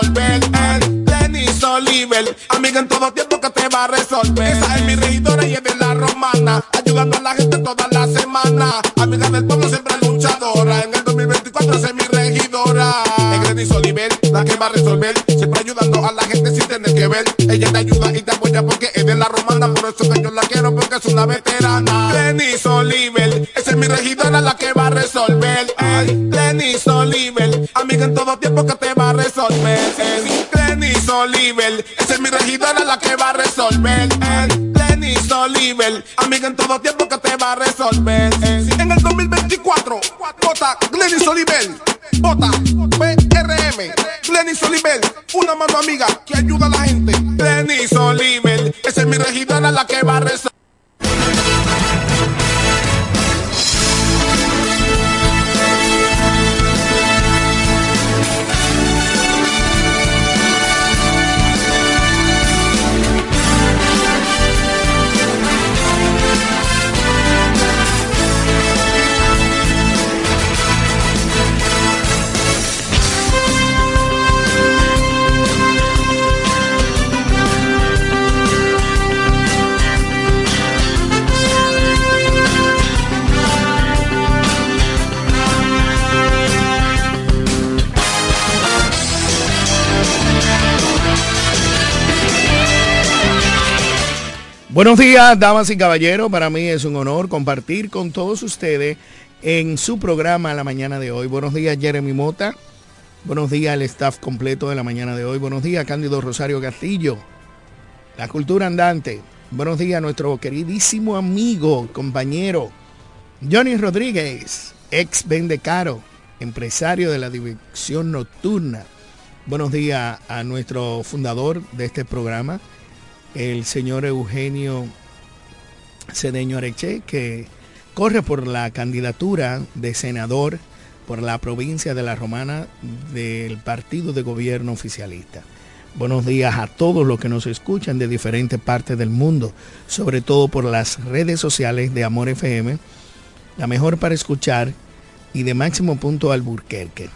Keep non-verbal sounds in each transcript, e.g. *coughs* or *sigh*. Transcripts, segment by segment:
resolver. El Denis Oliver, amiga en todo tiempo que te va a resolver. Esa es mi regidora y es de la romana, ayudando a la gente toda la semana. Amiga del pueblo siempre luchadora, en el 2024 es mi regidora. Es Denis Oliver, la que va a resolver, siempre ayudando a la gente sin tener que ver. Ella te ayuda y te apoya porque es de la romana, por eso que yo la quiero porque es una veterana. Denis Oliver, mi regidora la que va a resolver. El Denis Oliver, amiga en todo tiempo que te va a resolver. El Denis Oliver, esa es mi regidora la que va a resolver. El Denis Oliver, amiga en todo tiempo que te va a resolver. En el 2024, vota Glenis Oliver, vota PRM, Glenis Oliver, una mano amiga que ayuda a la gente. Glenis Oliver, esa es mi regidora la que va a resolver. Buenos días, damas y caballeros. Para mí es un honor compartir con todos ustedes en su programa la mañana de hoy. Buenos días, Jeremy Mota. Buenos días al staff completo de la mañana de hoy. Buenos días, Cándido Rosario Castillo. La cultura andante. Buenos días, nuestro queridísimo amigo, compañero, Johnny Rodríguez, ex Vendecaro, empresario de la dirección nocturna. Buenos días a nuestro fundador de este programa, el señor Eugenio Cedeño Areche, que corre por la candidatura de senador por la provincia de La Romana del partido de gobierno oficialista. Buenos días a todos los que nos escuchan de diferentes partes del mundo, sobre todo por las redes sociales de Amor FM, la mejor para escuchar y de máximo punto Alburquerque.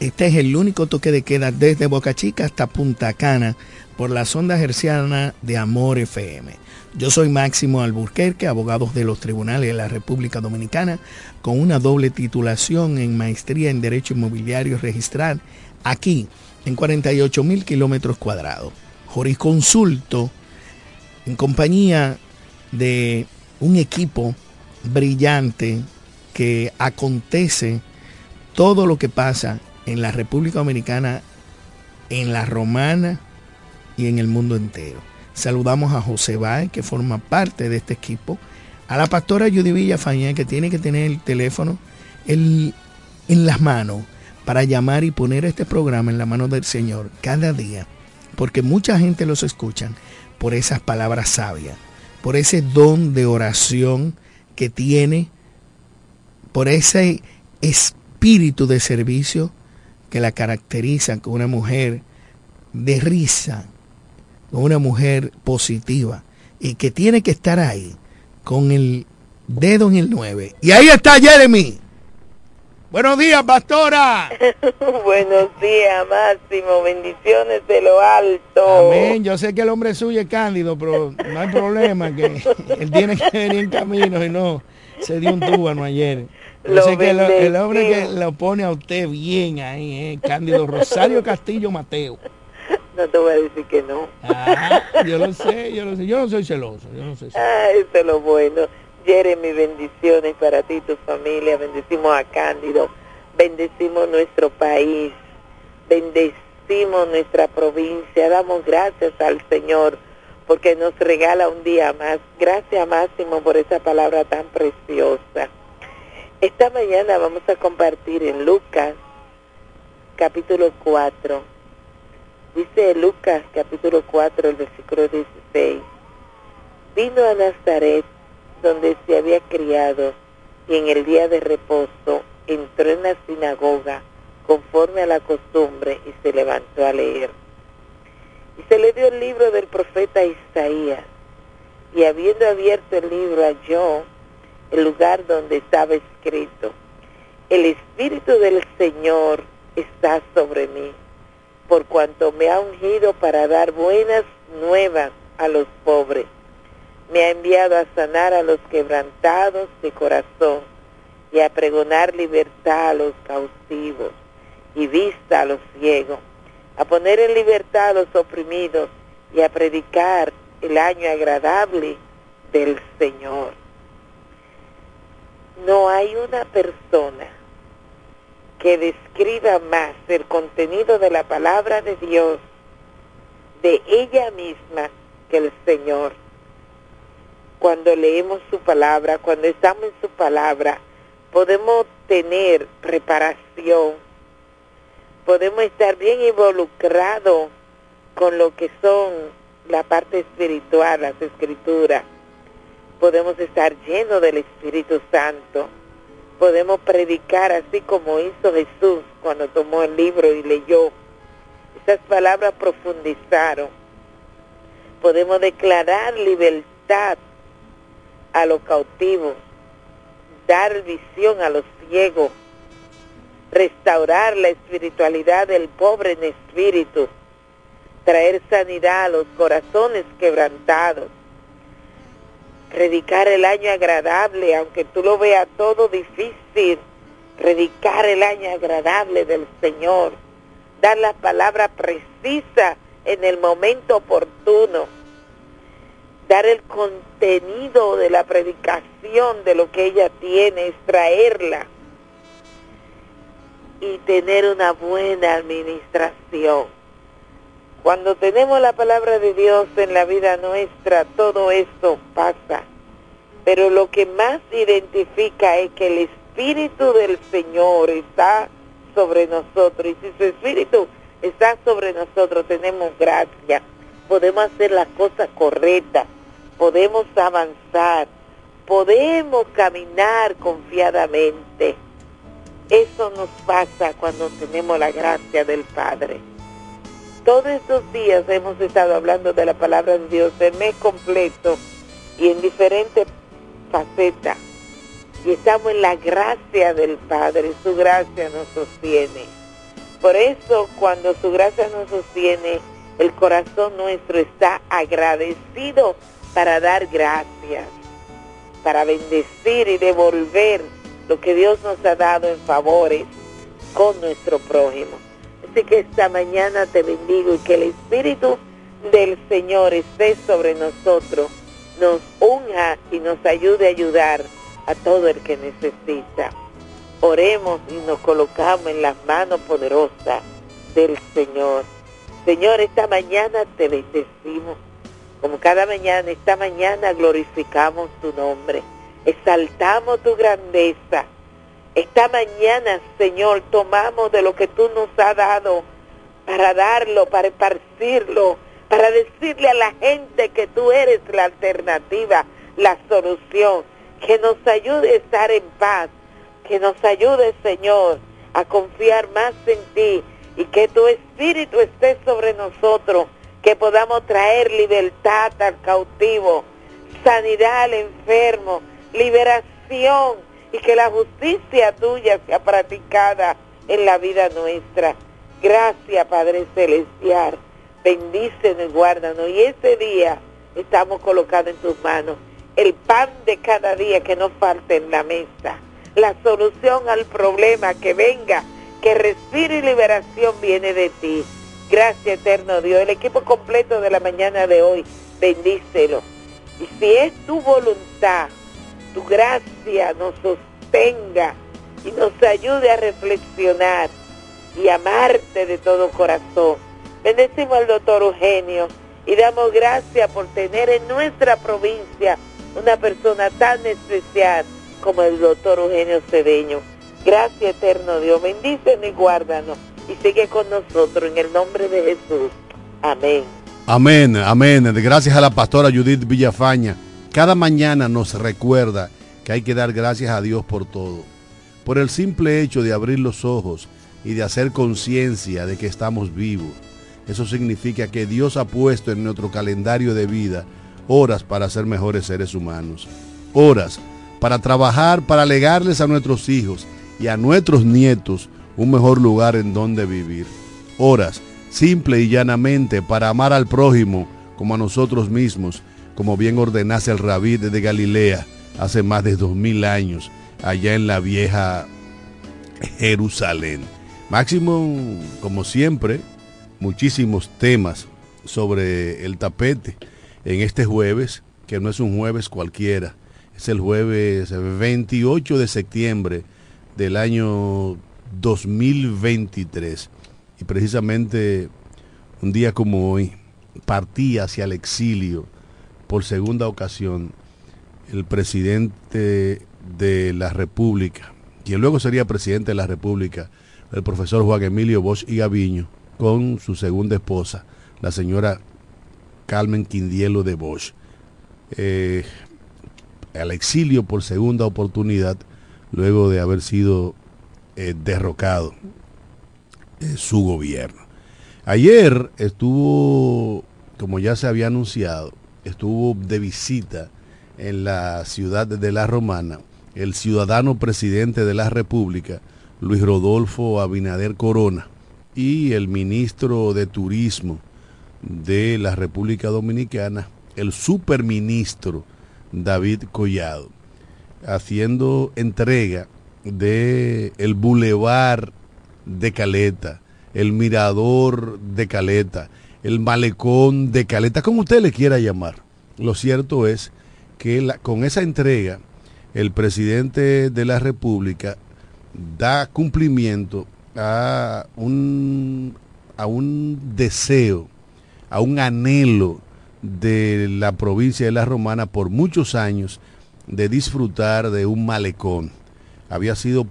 Este es el único toque de queda desde Boca Chica hasta Punta Cana por la sonda herciana de Amor FM. Yo soy Máximo Alburquerque, abogado de los tribunales de la República Dominicana, con una doble titulación en maestría en Derecho Inmobiliario Registral, aquí en 48 mil kilómetros cuadrados. Jurisconsulto en compañía de un equipo brillante que acontece todo lo que pasa en la República Dominicana, en la Romana, y en el mundo entero. Saludamos a José Báez, que forma parte de este equipo, a la pastora Judy Villafaña, que tiene que tener el teléfono en las manos para llamar y poner este programa en la mano del Señor cada día, porque mucha gente los escucha por esas palabras sabias, por ese don de oración que tiene, por ese espíritu de servicio que la caracteriza como una mujer de risa, una mujer positiva y que tiene que estar ahí con el dedo en el 9. Y ahí está Jeremy. Buenos días, pastora. *laughs* Buenos días, Máximo. Bendiciones de lo alto. Amén. Yo sé que el hombre suyo es cándido, pero no hay problema, que *laughs* él tiene que venir en camino y no se dio un túbano ayer. Yo sé que el, hombre que lo pone a usted bien ahí, eh, Cándido Rosario Castillo Mateo. No te voy a decir que no. Ah, yo lo sé, yo lo sé. Yo no soy celoso, yo no soy celoso. Ah, eso es lo bueno. Jeremy, bendiciones para ti y tu familia. Bendecimos a Cándido. Bendecimos nuestro país. Bendecimos nuestra provincia. Damos gracias al Señor porque nos regala un día más. Gracias, Máximo, por esa palabra tan preciosa. Esta mañana vamos a compartir en Lucas, capítulo 4 Dice Lucas capítulo 4, el versículo 16. Vino a Nazaret, donde se había criado, y en el día de reposo entró en la sinagoga conforme a la costumbre y se levantó a leer. Y se le dio el libro del profeta Isaías, y habiendo abierto el libro halló el lugar donde estaba escrito, el Espíritu del Señor está sobre mí por cuanto me ha ungido para dar buenas nuevas a los pobres. Me ha enviado a sanar a los quebrantados de corazón y a pregonar libertad a los cautivos y vista a los ciegos, a poner en libertad a los oprimidos y a predicar el año agradable del Señor. No hay una persona que describa más el contenido de la palabra de Dios de ella misma que el Señor. Cuando leemos su palabra, cuando estamos en su palabra, podemos tener reparación, podemos estar bien involucrados con lo que son la parte espiritual, las escrituras, podemos estar llenos del Espíritu Santo podemos predicar así como hizo Jesús cuando tomó el libro y leyó. Esas palabras profundizaron. Podemos declarar libertad a los cautivos, dar visión a los ciegos, restaurar la espiritualidad del pobre en espíritu, traer sanidad a los corazones quebrantados, predicar el año agradable, aunque tú lo veas todo difícil, predicar el año agradable del Señor, dar la palabra precisa en el momento oportuno, dar el contenido de la predicación de lo que ella tiene, extraerla. Y tener una buena administración. Cuando tenemos la palabra de Dios en la vida nuestra, todo esto pasa. Pero lo que más identifica es que el Espíritu del Señor está sobre nosotros. Y si su Espíritu está sobre nosotros, tenemos gracia. Podemos hacer las cosas correctas. Podemos avanzar. Podemos caminar confiadamente. Eso nos pasa cuando tenemos la gracia del Padre. Todos estos días hemos estado hablando de la palabra de Dios, el mes completo y en diferentes facetas. Y estamos en la gracia del Padre, su gracia nos sostiene. Por eso cuando su gracia nos sostiene, el corazón nuestro está agradecido para dar gracias, para bendecir y devolver lo que Dios nos ha dado en favores con nuestro prójimo que esta mañana te bendigo y que el Espíritu del Señor esté sobre nosotros, nos unja y nos ayude a ayudar a todo el que necesita. Oremos y nos colocamos en las manos poderosas del Señor. Señor, esta mañana te bendecimos. Como cada mañana, esta mañana glorificamos tu nombre. Exaltamos tu grandeza esta mañana, Señor, tomamos de lo que tú nos has dado para darlo, para esparcirlo, para decirle a la gente que tú eres la alternativa, la solución, que nos ayude a estar en paz, que nos ayude, Señor, a confiar más en ti y que tu espíritu esté sobre nosotros, que podamos traer libertad al cautivo, sanidad al enfermo, liberación y que la justicia tuya sea practicada en la vida nuestra. Gracias, Padre Celestial. Bendícenos y guárdanos. Y ese día estamos colocados en tus manos el pan de cada día que nos falte en la mesa. La solución al problema que venga, que respiro y liberación viene de ti. Gracias, eterno Dios. El equipo completo de la mañana de hoy, bendícelo. Y si es tu voluntad, tu gracia nos sostenga y nos ayude a reflexionar y amarte de todo corazón. Bendecimos al doctor Eugenio y damos gracias por tener en nuestra provincia una persona tan especial como el doctor Eugenio Cedeño. Gracias eterno Dios, bendícenos y guárdanos y sigue con nosotros en el nombre de Jesús. Amén. Amén, amén. Gracias a la pastora Judith Villafaña cada mañana nos recuerda que hay que dar gracias a Dios por todo. Por el simple hecho de abrir los ojos y de hacer conciencia de que estamos vivos. Eso significa que Dios ha puesto en nuestro calendario de vida horas para ser mejores seres humanos. Horas para trabajar, para legarles a nuestros hijos y a nuestros nietos un mejor lugar en donde vivir. Horas simple y llanamente para amar al prójimo como a nosotros mismos, como bien ordenase el rabí de Galilea hace más de dos mil años, allá en la vieja Jerusalén. Máximo, como siempre, muchísimos temas sobre el tapete en este jueves, que no es un jueves cualquiera, es el jueves 28 de septiembre del año 2023. Y precisamente un día como hoy partía hacia el exilio por segunda ocasión el presidente de la República, quien luego sería presidente de la República, el profesor Juan Emilio Bosch y Gaviño, con su segunda esposa, la señora Carmen Quindielo de Bosch. Eh, al exilio por segunda oportunidad, luego de haber sido eh, derrocado eh, su gobierno. Ayer estuvo, como ya se había anunciado, estuvo de visita en la ciudad de La Romana el ciudadano presidente de la República, Luis Rodolfo Abinader Corona, y el ministro de Turismo de la República Dominicana, el superministro David Collado, haciendo entrega de el bulevar de Caleta, el mirador de Caleta, el malecón de Caleta, como usted le quiera llamar. Lo cierto es que con esa entrega el presidente de la República da cumplimiento a un, a un deseo, a un anhelo de la provincia de La Romana por muchos años de disfrutar de un malecón. Había sido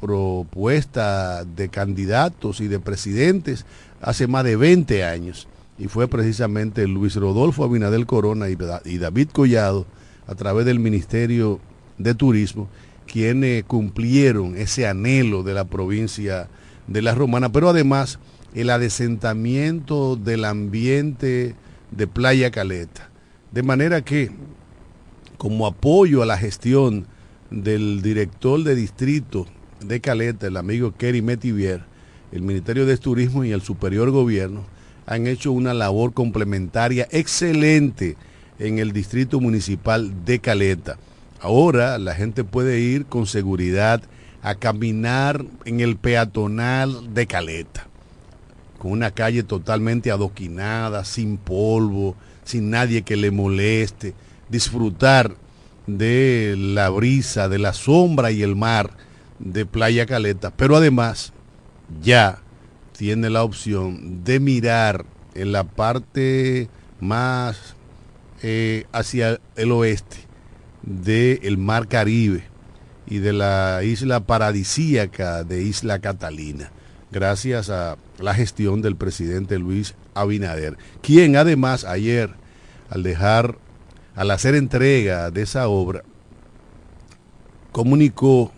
propuesta de candidatos y de presidentes hace más de 20 años y fue precisamente Luis Rodolfo Abinadel Corona y, David Collado a través del Ministerio de Turismo quienes cumplieron ese anhelo de la provincia de La Romana, pero además el adesentamiento del ambiente de Playa Caleta. De manera que, como apoyo a la gestión del director de distrito de Caleta, el amigo Kerry Metivier, el Ministerio de Turismo y el Superior Gobierno han hecho una labor complementaria excelente en el distrito municipal de Caleta. Ahora la gente puede ir con seguridad a caminar en el peatonal de Caleta con una calle totalmente adoquinada, sin polvo, sin nadie que le moleste, disfrutar de la brisa, de la sombra y el mar de Playa Caleta, pero además ya tiene la opción de mirar en la parte más eh, hacia el oeste del mar Caribe y de la isla paradisíaca de Isla Catalina gracias a la gestión del presidente Luis Abinader, quien además ayer, al dejar, al hacer entrega de esa obra, comunicó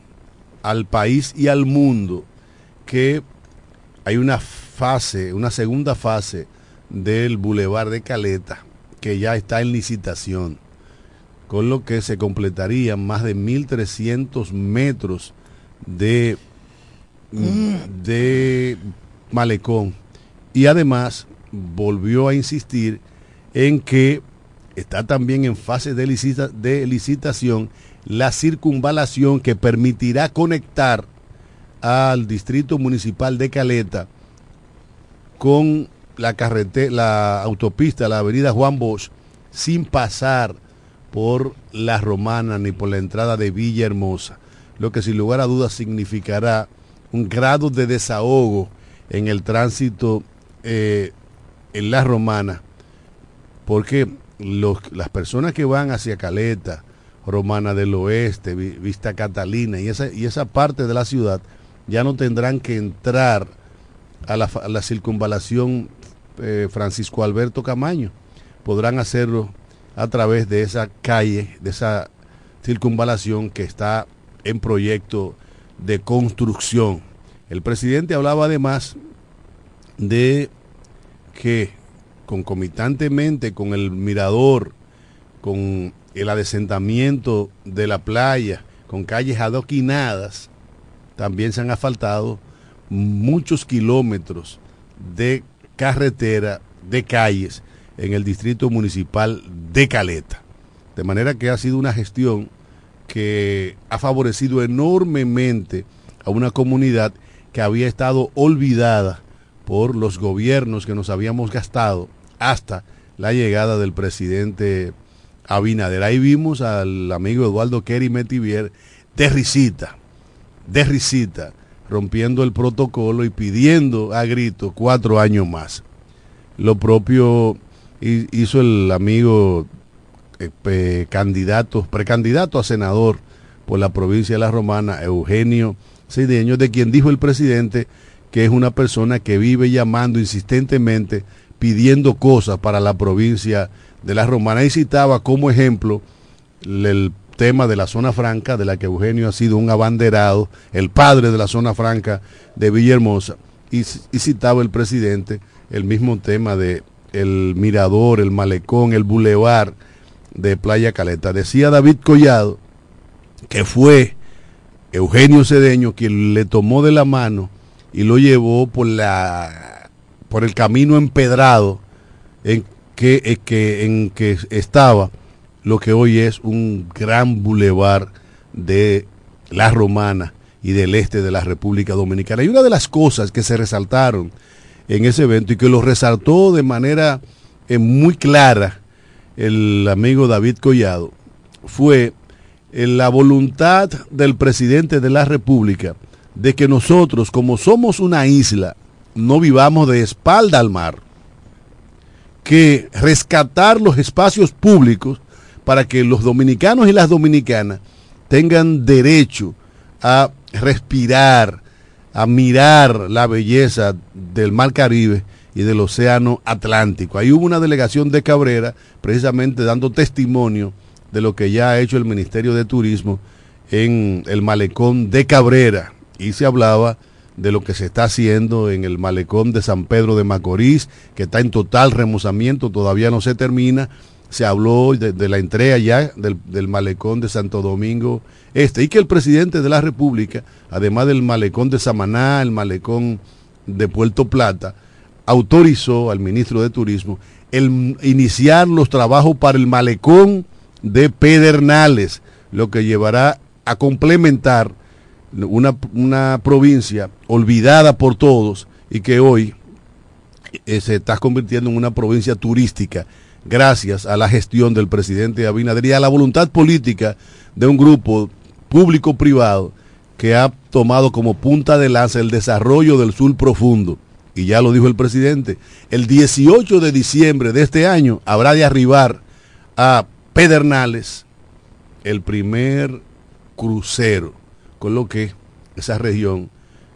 al país y al mundo que hay una fase, una segunda fase del Boulevard de Caleta que ya está en licitación, con lo que se completarían más de 1.300 metros de de Malecón. Y además volvió a insistir en que está también en fase de, de licitación la circunvalación que permitirá conectar al distrito municipal de Caleta con la carretera, la autopista, la avenida Juan Bosch, sin pasar por la Romana ni por la entrada de Villahermosa, lo que sin lugar a dudas significará un grado de desahogo en el tránsito eh, en la romana, porque las personas que van hacia Caleta, Romana del Oeste, Vista Catalina y esa, y esa parte de la ciudad ya no tendrán que entrar a la, circunvalación eh, Francisco Alberto Camaño. Podrán hacerlo a través de esa calle, de esa circunvalación que está en proyecto de construcción. El presidente hablaba además de que concomitantemente con el mirador, con el adesentamiento de la playa, con calles adoquinadas, también se han asfaltado muchos kilómetros de carretera de calles en el distrito municipal de Caleta. De manera que ha sido una gestión que ha favorecido enormemente a una comunidad que había estado olvidada por los gobiernos que nos habíamos gastado hasta la llegada del presidente Abinader. Ahí vimos al amigo Eduardo Kerry Metivier de risita, de risita, rompiendo el protocolo y pidiendo a grito cuatro años más. Lo propio hizo el amigo eh, candidato, precandidato a senador por la provincia de La Romana, Eugenio Cideño, de quien dijo el presidente que es una persona que vive llamando insistentemente, pidiendo cosas para la provincia de La Romana. Y citaba como ejemplo el tema de la zona franca, de la que Eugenio ha sido un abanderado, el padre de la zona franca de Villahermosa, y, y citaba el presidente el mismo tema de el mirador, el malecón, el bulevar de Playa Caleta. Decía David Collado que fue Eugenio Cedeño quien le tomó de la mano y lo llevó por la por el camino empedrado en que, que, en que estaba lo que hoy es un gran bulevar de la Romana y del este de la República Dominicana. Y una de las cosas que se resaltaron en ese evento y que lo resaltó de manera eh, muy clara el amigo David Collado fue eh, la voluntad del presidente de la República de que nosotros, como somos una isla, no vivamos de espalda al mar, que rescatar los espacios públicos para que los dominicanos y las dominicanas tengan derecho a respirar, a mirar la belleza del Mar Caribe y del Océano Atlántico. Ahí hubo una delegación de Cabrera precisamente dando testimonio de lo que ya ha hecho el Ministerio de Turismo en el malecón de Cabrera y se hablaba de lo que se está haciendo en el malecón de San Pedro de Macorís, que está en total remozamiento, todavía no se termina, se habló de, la entrega ya del, malecón de Santo Domingo Este y que el presidente de la República, además del malecón de Samaná, el malecón de Puerto Plata, autorizó al ministro de Turismo el iniciar los trabajos para el malecón de Pedernales, lo que llevará a complementar una, una provincia olvidada por todos y que hoy eh, se está convirtiendo en una provincia turística gracias a la gestión del presidente Abinader y a la voluntad política de un grupo público-privado que ha tomado como punta de lanza el desarrollo del sur profundo. Y ya lo dijo el presidente, el 18 de diciembre de este año habrá de arribar a Pedernales el primer crucero, con lo que esa región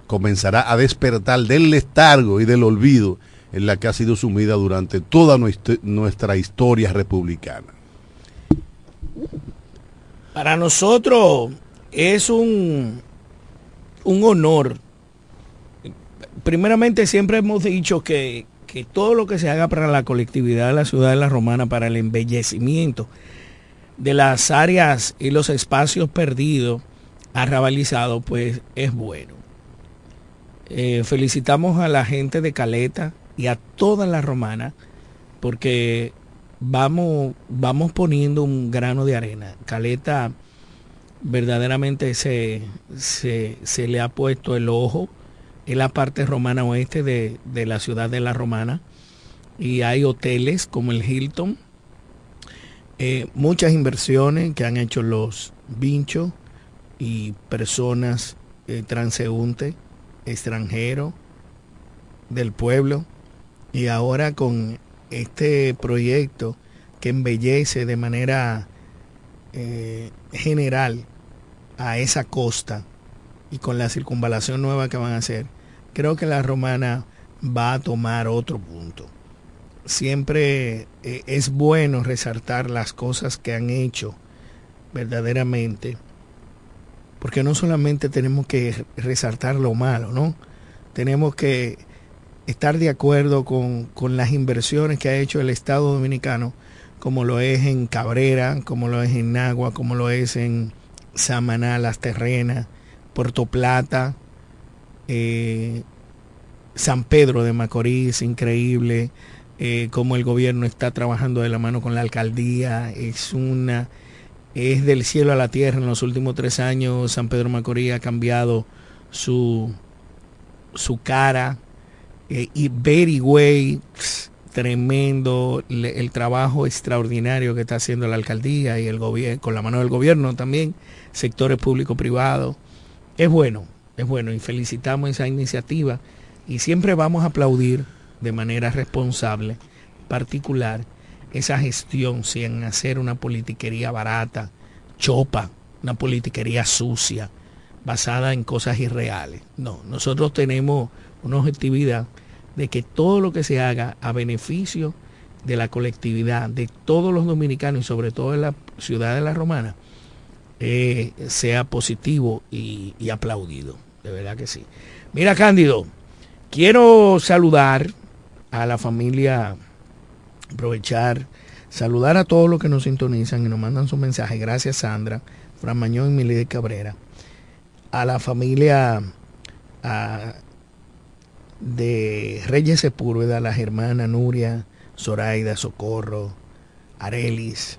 comenzará a despertar del letargo y del olvido en la que ha sido sumida durante toda nuestra historia republicana. Para nosotros es un, un honor. Primeramente siempre hemos dicho que, que todo lo que se haga para la colectividad de la ciudad de la Romana, para el embellecimiento de las áreas y los espacios perdidos, arrabalizados, pues es bueno. Eh, felicitamos a la gente de Caleta, y a toda la romana, porque vamos, vamos poniendo un grano de arena. Caleta verdaderamente se, se, le ha puesto el ojo en la parte romana oeste de, de la ciudad de la romana y hay hoteles como el Hilton, eh, muchas inversiones que han hecho los vinchos y personas eh, transeúntes, del pueblo, y ahora con este proyecto que embellece de manera eh, general a esa costa y con la circunvalación nueva que van a hacer, creo que la romana va a tomar otro punto. Siempre eh, es bueno resaltar las cosas que han hecho verdaderamente, porque no solamente tenemos que resaltar lo malo, ¿no? Tenemos que estar de acuerdo con, las inversiones que ha hecho el Estado Dominicano, como lo es en Cabrera, como lo es en Nagua, como lo es en Samaná, Las Terrenas, Puerto Plata, eh, San Pedro de Macorís, increíble, eh, cómo el gobierno está trabajando de la mano con la alcaldía, es una, es del cielo a la tierra. En los últimos tres años San Pedro de Macorís ha cambiado su, su cara eh, y very way, tremendo el trabajo extraordinario que está haciendo la alcaldía y el gobierno, con la mano del gobierno también, sectores público privados. Es bueno, es bueno y felicitamos esa iniciativa y siempre vamos a aplaudir de manera responsable, particular, esa gestión sin hacer una politiquería barata, chopa, una politiquería sucia, basada en cosas irreales. No, nosotros tenemos una objetividad de que todo lo que se haga a beneficio de la colectividad, de todos los dominicanos y sobre todo en la ciudad de la Romana, eh, sea positivo y, y aplaudido. De verdad que sí. Mira, Cándido, quiero saludar a la familia, aprovechar, saludar a todos los que nos sintonizan y nos mandan su mensaje. Gracias, Sandra, Fran Mañón y Milide Cabrera. A la familia a, de Reyes Sepúlveda, las hermanas Nuria, Zoraida, Socorro, Arelis,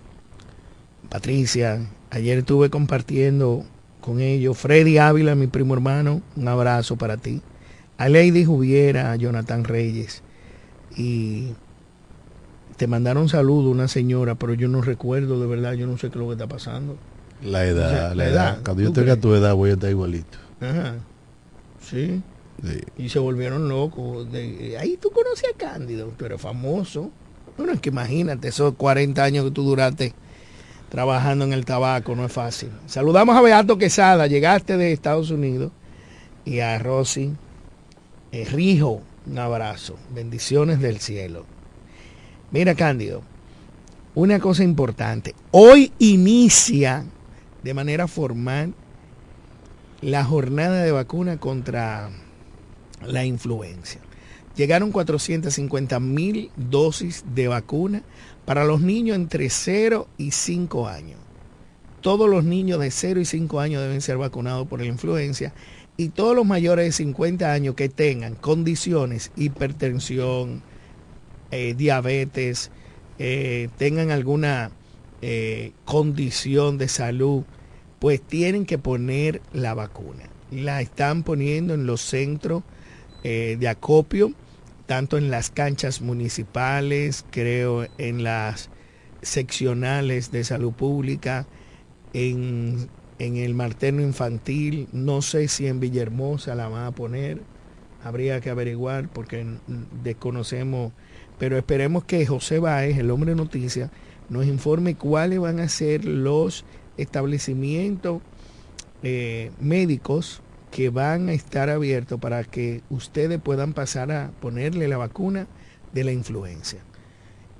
Patricia. Ayer estuve compartiendo con ellos. Freddy Ávila, mi primo hermano, un abrazo para ti. A Lady Juviera, a Jonathan Reyes. Y te mandaron saludo una señora, pero yo no recuerdo de verdad, yo no sé qué es lo que está pasando. La edad, la, edad. Cuando yo tenga tu edad voy a estar igualito. Ajá. Sí. Y se volvieron locos. De, ahí tú conoces a Cándido, pero famoso. Bueno, es que imagínate, esos 40 años que tú duraste trabajando en el tabaco, no es fácil. Saludamos a Beato Quesada, llegaste de Estados Unidos, y a Rosy eh, Rijo, un abrazo, bendiciones del cielo. Mira, Cándido, una cosa importante, hoy inicia de manera formal la jornada de vacuna contra la influencia. Llegaron 450 mil dosis de vacuna para los niños entre 0 y 5 años. Todos los niños de 0 y 5 años deben ser vacunados por la influencia y todos los mayores de 50 años que tengan condiciones, hipertensión, eh, diabetes, eh, tengan alguna eh, condición de salud, pues tienen que poner la vacuna. La están poniendo en los centros de acopio tanto en las canchas municipales, creo en las seccionales de salud pública, en, el materno infantil, no sé si en Villahermosa la van a poner, habría que averiguar porque desconocemos, pero esperemos que José Báez, el hombre de noticias, nos informe cuáles van a ser los establecimientos eh, médicos que van a estar abiertos para que ustedes puedan pasar a ponerle la vacuna de la influencia.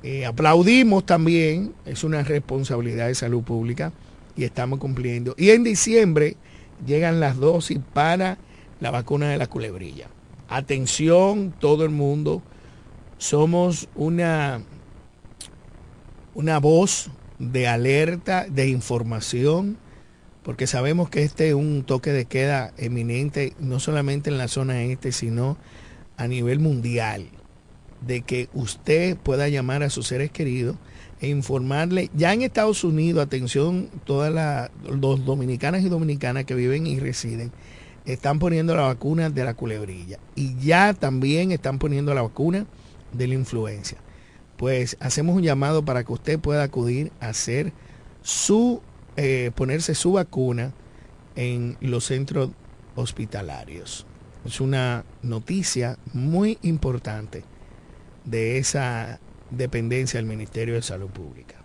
Eh, aplaudimos también, es una responsabilidad de salud pública y estamos cumpliendo. Y en diciembre llegan las dosis para la vacuna de la culebrilla. Atención, todo el mundo, somos una, una voz de alerta, de información porque sabemos que este es un toque de queda eminente, no solamente en la zona este, sino a nivel mundial, de que usted pueda llamar a sus seres queridos e informarle, ya en Estados Unidos, atención, todas las dominicanas y dominicanas que viven y residen, están poniendo la vacuna de la culebrilla y ya también están poniendo la vacuna de la influencia. Pues hacemos un llamado para que usted pueda acudir a hacer su eh, ponerse su vacuna en los centros hospitalarios. Es una noticia muy importante de esa dependencia del Ministerio de Salud Pública.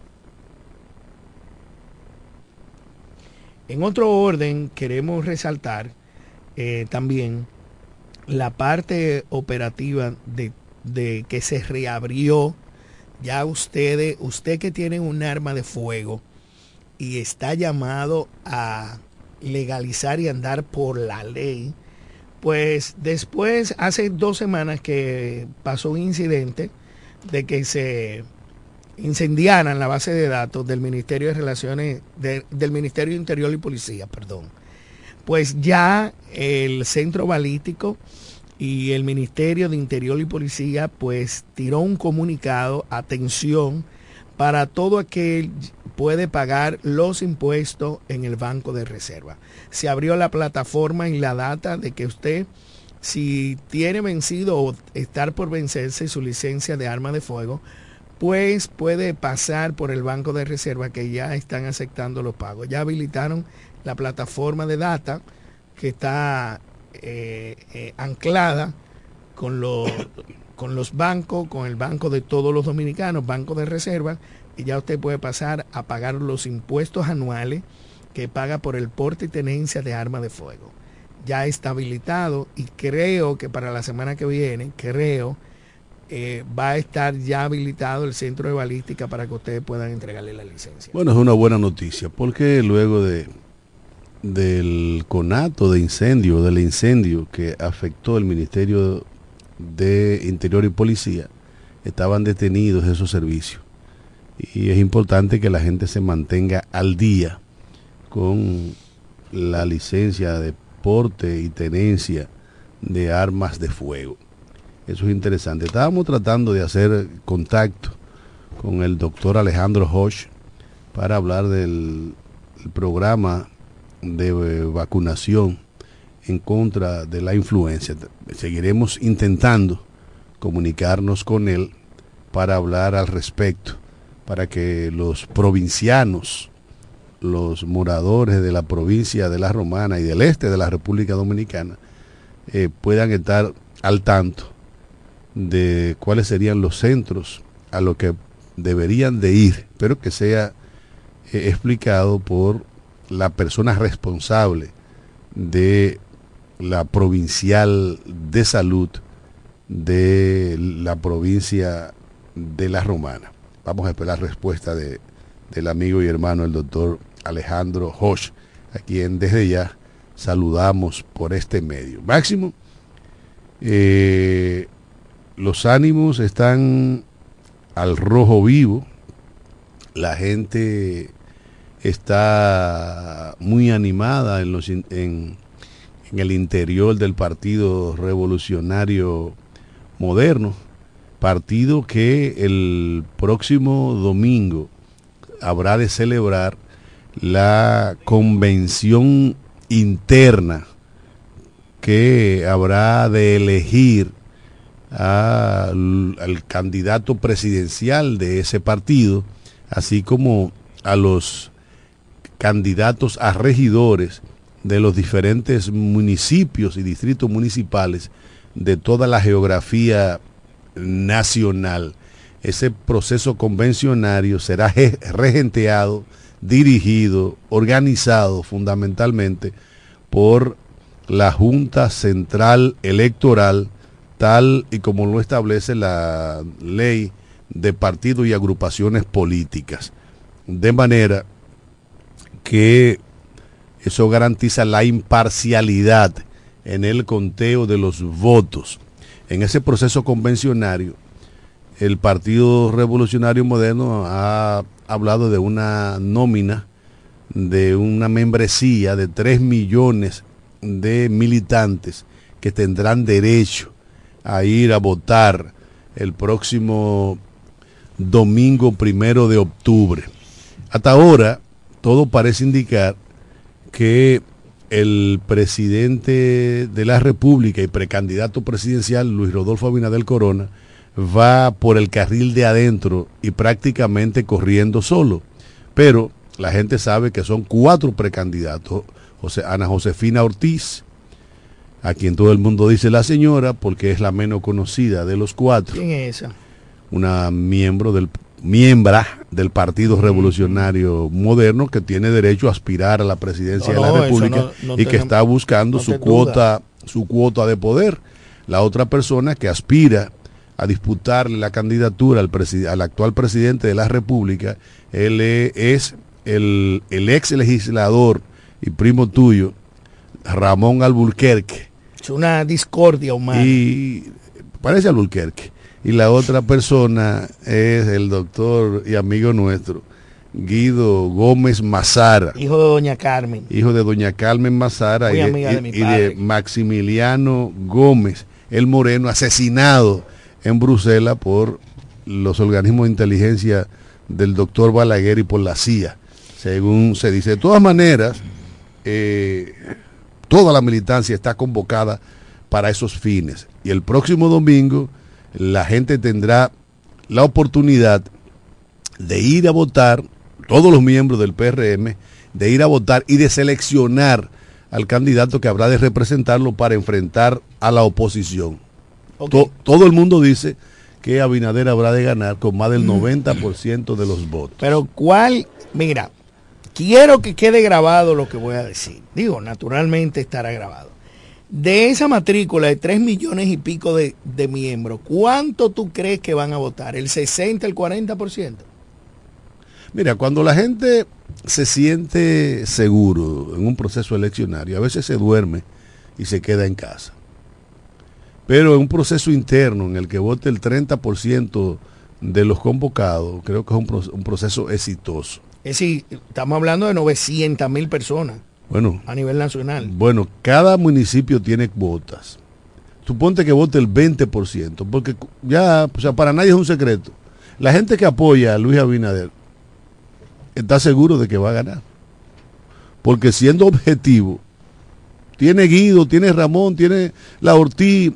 En otro orden, queremos resaltar eh, también la parte operativa de, de, que se reabrió. Ya ustedes, usted que tiene un arma de fuego, y está llamado a legalizar y andar por la ley, pues después, hace dos semanas que pasó un incidente de que se incendiaran la base de datos del Ministerio de Relaciones, del Ministerio de Interior y Policía, perdón. Pues ya el centro balístico y el Ministerio de Interior y Policía pues tiró un comunicado, atención, para todo aquel puede pagar los impuestos en el Banco de Reserva. Se abrió la plataforma y la data de que usted, si tiene vencido o estar por vencerse su licencia de arma de fuego, pues puede pasar por el Banco de Reserva que ya están aceptando los pagos. Ya habilitaron la plataforma de data que está eh, eh, anclada con, con los bancos, con el banco de todos los dominicanos, Banco de Reserva, y ya usted puede pasar a pagar los impuestos anuales que paga por el porte y tenencia de armas de fuego. Ya está habilitado y creo que para la semana que viene, creo, eh, va a estar ya habilitado el centro de balística para que ustedes puedan entregarle la licencia. Bueno, es una buena noticia, porque luego de del conato de incendio, del incendio que afectó el Ministerio de Interior y Policía, estaban detenidos esos servicios. Y es importante que la gente se mantenga al día con la licencia de porte y tenencia de armas de fuego. Eso es interesante. Estábamos tratando de hacer contacto con el doctor Alejandro Hosch para hablar del programa de vacunación en contra de la influencia. Seguiremos intentando comunicarnos con él para hablar al respecto, para que los provincianos, los moradores de la provincia de La Romana y del este de la República Dominicana eh, puedan estar al tanto de cuáles serían los centros a los que deberían de ir, pero que sea eh, explicado por la persona responsable de la provincial de salud de la provincia de La Romana. Vamos a esperar respuesta de, del amigo y hermano, el doctor Alejandro Hosch, a quien desde ya saludamos por este medio. Máximo, eh, los ánimos están al rojo vivo, la gente está muy animada en, los, en, el interior del Partido Revolucionario Moderno, partido que el próximo domingo habrá de celebrar la convención interna que habrá de elegir al candidato presidencial de ese partido, así como a los candidatos a regidores de los diferentes municipios y distritos municipales de toda la geografía nacional. Ese proceso convencionario será regenteado, dirigido, organizado fundamentalmente por la Junta Central Electoral, tal y como lo establece la ley de partidos y agrupaciones políticas. De manera que eso garantiza la imparcialidad en el conteo de los votos. En ese proceso convencionario, el Partido Revolucionario Moderno ha hablado de una nómina, de una membresía de 3 millones de militantes que tendrán derecho a ir a votar el próximo domingo primero de octubre. Hasta ahora, todo parece indicar que el presidente de la República y precandidato presidencial, Luis Rodolfo Abinadel Corona, va por el carril de adentro y prácticamente corriendo solo. Pero la gente sabe que son cuatro precandidatos. José, Ana Josefina Ortiz, a quien todo el mundo dice la señora, porque es la menos conocida de los cuatro. ¿Quién es esa? Una miembro del miembra del Partido Revolucionario Moderno que tiene derecho a aspirar a la presidencia de la República y que está buscando su cuota, su cuota de poder. La otra persona que aspira a disputarle la candidatura al, al actual presidente de la República, él es el, el ex legislador y primo tuyo, Ramón Alburquerque. Es una discordia humana. Y parece Alburquerque y la otra persona es el doctor y amigo nuestro, Guido Gómez Mazara. Hijo de doña Carmen. Hijo de doña Carmen Mazara y, de, Maximiliano Gómez, el Moreno, asesinado en Bruselas por los organismos de inteligencia del doctor Balaguer y por la CIA, según se dice. De todas maneras, eh, toda la militancia está convocada para esos fines. Y el próximo domingo la gente tendrá la oportunidad de ir a votar, todos los miembros del PRM, de ir a votar y de seleccionar al candidato que habrá de representarlo para enfrentar a la oposición. todo el mundo dice que Abinader habrá de ganar con más del 90% de los votos. Pero ¿cuál? Mira, quiero que quede grabado lo que voy a decir. Digo, naturalmente estará grabado. De esa matrícula de 3 millones y pico de, de miembros, ¿cuánto tú crees que van a votar? ¿El 60, el 40%? Mira, cuando la gente se siente seguro en un proceso eleccionario, a veces se duerme y se queda en casa. Pero en un proceso interno en el que vote el 30% de los convocados, creo que es un, proceso exitoso. Es decir, estamos hablando de 900 mil personas. Bueno. A nivel nacional. Bueno, cada municipio tiene cuotas. Suponte que vote el 20%, porque ya, o sea, para nadie es un secreto. La gente que apoya a Luis Abinader está seguro de que va a ganar. Porque siendo objetivo, tiene Guido, tiene Ramón, tiene la Ortiz,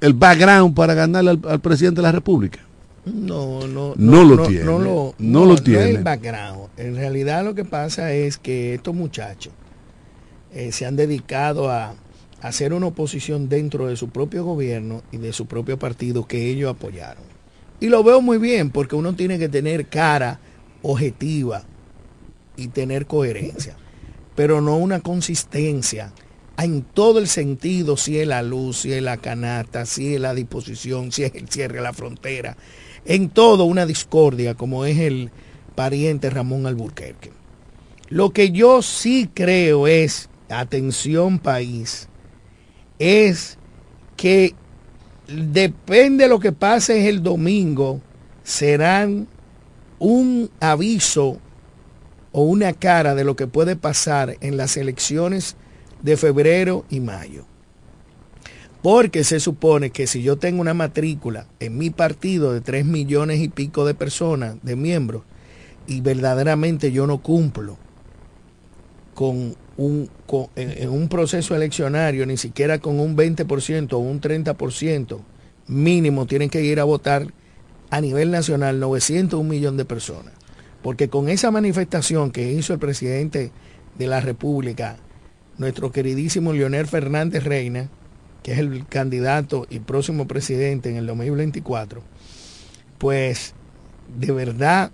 el background para ganarle al, presidente de la República. No, no, no, lo tiene. No, lo, no, lo tiene. el background. En realidad lo que pasa es que estos muchachos eh, se han dedicado a, hacer una oposición dentro de su propio gobierno y de su propio partido que ellos apoyaron. Y lo veo muy bien porque uno tiene que tener cara objetiva y tener coherencia, pero no una consistencia en todo el sentido, si es la luz, si es la canasta, si es la disposición, si es el cierre de la frontera, en todo una discordia como es el pariente Ramón Alburquerque. Lo que yo sí creo es, atención país, es que depende de lo que pase el domingo, serán un aviso o una cara de lo que puede pasar en las elecciones de febrero y mayo. Porque se supone que si yo tengo una matrícula en mi partido de 3 millones y pico de personas, de miembros, y verdaderamente yo no cumplo con un, en, un proceso eleccionario, ni siquiera con un 20% o un 30% mínimo, tienen que ir a votar a nivel nacional 901 millón de personas. Porque con esa manifestación que hizo el presidente de la República, nuestro queridísimo Leonel Fernández Reina, que es el candidato y próximo presidente en el 2024, pues de verdad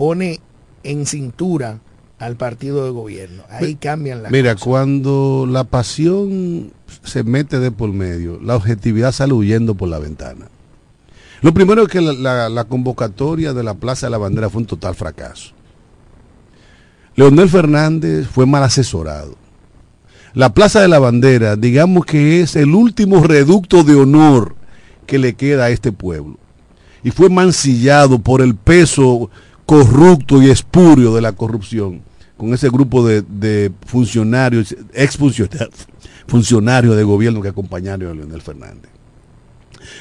pone en cintura al partido de gobierno. Ahí cambian las Mira, cuando la pasión se mete de por medio, la objetividad sale huyendo por la ventana. Lo primero es que la, convocatoria de la Plaza de la Bandera fue un total fracaso. Leonel Fernández fue mal asesorado. La Plaza de la Bandera, digamos que es el último reducto de honor que le queda a este pueblo. Y fue mancillado por el peso corrupto y espurio de la corrupción, con ese grupo de, funcionarios, exfuncionarios funcionarios de gobierno que acompañaron a Leonel Fernández.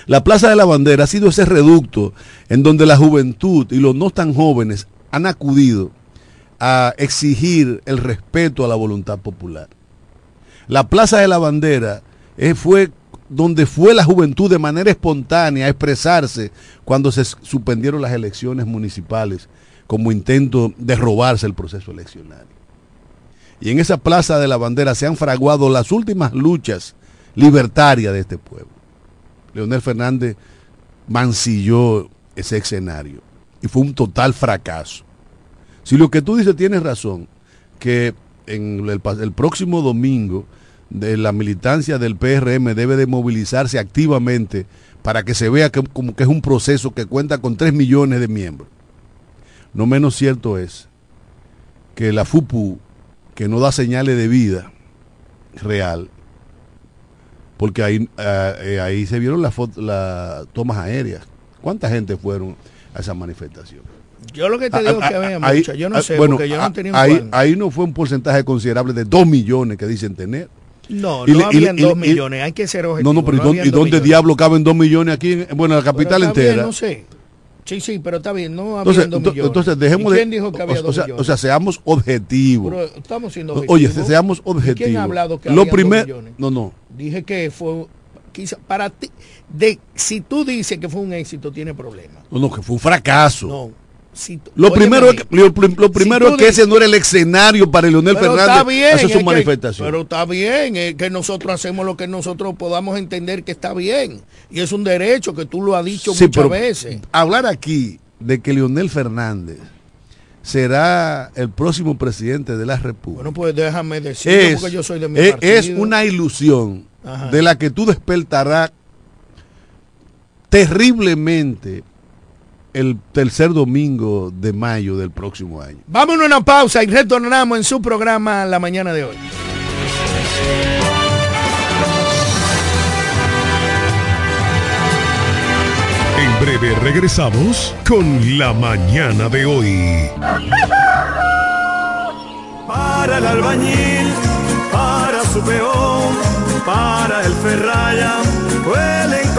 La Plaza de la Bandera ha sido ese reducto en donde la juventud y los no tan jóvenes han acudido a exigir el respeto a la voluntad popular. La Plaza de la Bandera eh, fue donde fue la juventud de manera espontánea a expresarse cuando se suspendieron las elecciones municipales como intento de robarse el proceso eleccionario. Y en esa Plaza de la Bandera se han fraguado las últimas luchas libertarias de este pueblo. Leonel Fernández mancilló ese escenario y fue un total fracaso. Si lo que tú dices tienes razón, que en el, próximo domingo de la militancia del PRM debe de movilizarse activamente para que se vea que, como que es un proceso que cuenta con 3 millones de miembros. No menos cierto es que la FUPU, que no da señales de vida real, porque ahí, eh, eh, ahí se vieron las las tomas aéreas. ¿Cuánta gente fueron a esa manifestación? Yo lo que te digo que había mucha, yo no sé, porque yo no tenía un ahí, ahí no fue un porcentaje considerable de 2 millones que dicen tener No, Y no le- habían y- dos y- millones, hay que ser objetivo. No, no, pero ¿y dónde, y diablo caben dos millones aquí? En, bueno, en la capital entera. no sé. Sí, sí, pero está bien, no Entonces, dos millones. entonces dejemos ¿Y de. ¿Quién dijo que había o, dos sea, millones? o sea, seamos objetivos. Pero estamos siendo Oye, objetivos. seamos ¿Y objetivos. ¿Quién ha hablado que Lo habían dos primero. millones? No, no. Dije que fue, quizá, para ti, de, si tú dices que fue un éxito, tiene problemas. No, no, que fue un fracaso. No. Si Lo primero, es bien. que, lo, prim- lo primero es que dices- ese no era el escenario para Leonel Fernández bien, hacer su que- manifestación. pero está bien, es que nosotros hacemos lo que nosotros podamos entender que está bien. Y es un derecho que tú lo has dicho Sí, muchas veces. Hablar aquí de que Leonel Fernández será el próximo presidente de la República Bueno, pues déjame decirlo es, porque yo soy de mi es, partido. es una ilusión Ajá. de la que tú despertarás terriblemente el tercer domingo de mayo del próximo año. Vámonos a una pausa y retornamos en su programa la mañana de hoy. En breve regresamos con la mañana de hoy. Para el albañil, para su peón, para el ferraya, encofrado.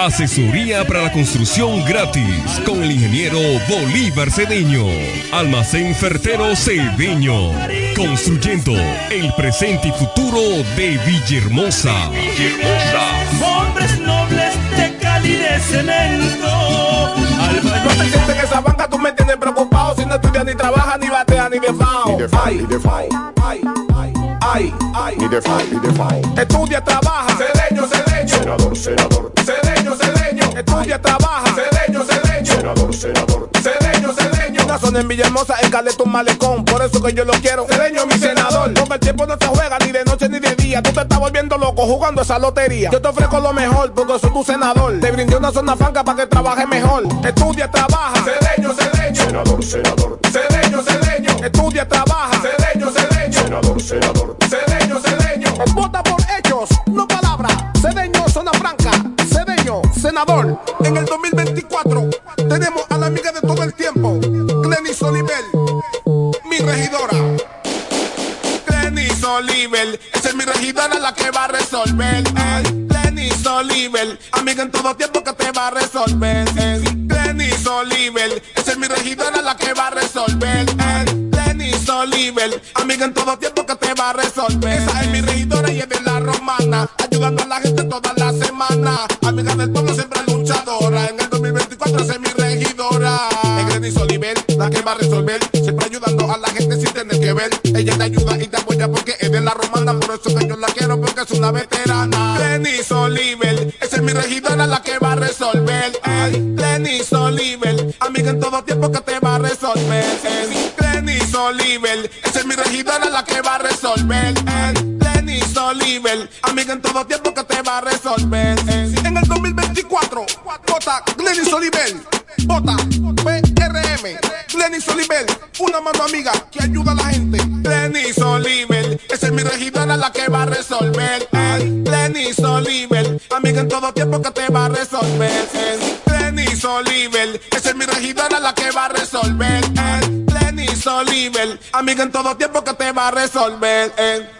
Asesoría para la construcción gratis con el ingeniero Bolívar Cedeño. Almacén Fertero Cedeño. Construyendo el presente y futuro de Villahermosa. hombres nobles de Cali de cemento. No te sientes en esa banca, tú me tienes preocupado. Si no estudias ni trabajas, ni bateas, ni de ay, ay, ay. De FAO, de FAO. Estudia, trabaja. Cedeño, cedeño. Senador, senador, Cedeño, cedeño. Estudia, trabaja. Cedeño, cedeño. senador, senador. Cedeño, cedeño. Una zona en Villahermosa, en Caleta, un malecón. Por eso que yo lo quiero. Cedeño, mi senador. Porque el tiempo no se juega ni de noche ni de día. Tú te estás volviendo loco jugando esa lotería. Yo te ofrezco lo mejor porque soy tu senador. Te brindé una zona franca para que trabaje mejor. Estudia, trabaja. Cedeño, cedeño. Senador, senador, Cedeño, cedeño. Estudia, trabaja. Senador, senador. Cedeño, cedeño. Vota por hechos, no palabras. Cedeño, zona franca. Cedeño, senador. En el 2024 tenemos a la amiga de todo el tiempo, Glenis Oliver, mi regidora. Glenis Oliver, esa es mi regidora la que va a resolver. Eh. Glenis Oliver, amiga en todo tiempo que te va a resolver. Eh. Glenis Oliver, esa es mi regidora la que va a resolver. Eh. Oliver, amiga en todo tiempo que te va a resolver. Esa es mi regidora y es de la romana, ayudando a la gente toda la semana. Amiga del pueblo siempre luchadora, en el 2024 esa es mi regidora. Es Glenis Oliver, la que va a resolver, siempre ayudando a la gente sin tener que ver. Ella te ayuda y te apoya porque es de la romana, por eso que yo la quiero porque es una veterana. Glenis Oliver, esa es mi regidora la que va a resolver. Glenis Oliver, amiga en todo tiempo que te va a resolver. Ey, Glenis Oliver, esa es mi regidora la que va a resolver. Ey, Glenis Oliver, amiga en todo tiempo que te va a resolver. Ey, En el 2024, vota Glenis Oliver, vota PRM, Glenis Oliver, una mano amiga que ayuda a la gente. Glenis Oliver, esa es mi regidora la que va a resolver. Ey, Glenis Oliver, amiga en todo tiempo que te va a resolver. Ey, Glenis Oliver, esa es mi regidora la que va a resolver. Oliver, amiga en todo tiempo que te va a resolver. Ey.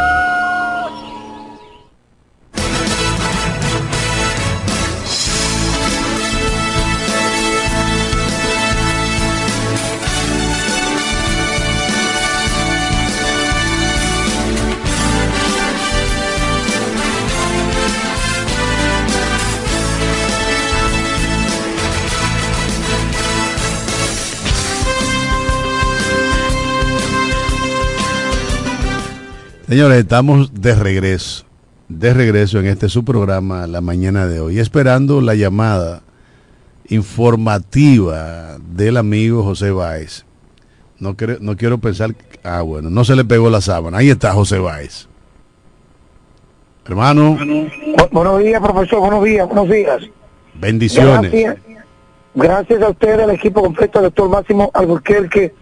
Señores, estamos de regreso, de regreso en este su programa la mañana de hoy, esperando la llamada informativa del amigo José Báez. No, quiero- no quiero pensar, ah bueno, no se le pegó la sábana. Ahí está José Báez. Hermano, Bu- buenos días, profesor. Buenos días, buenos días. bendiciones. Gracias, gracias a usted, al equipo completo, al doctor Máximo Alburquerque,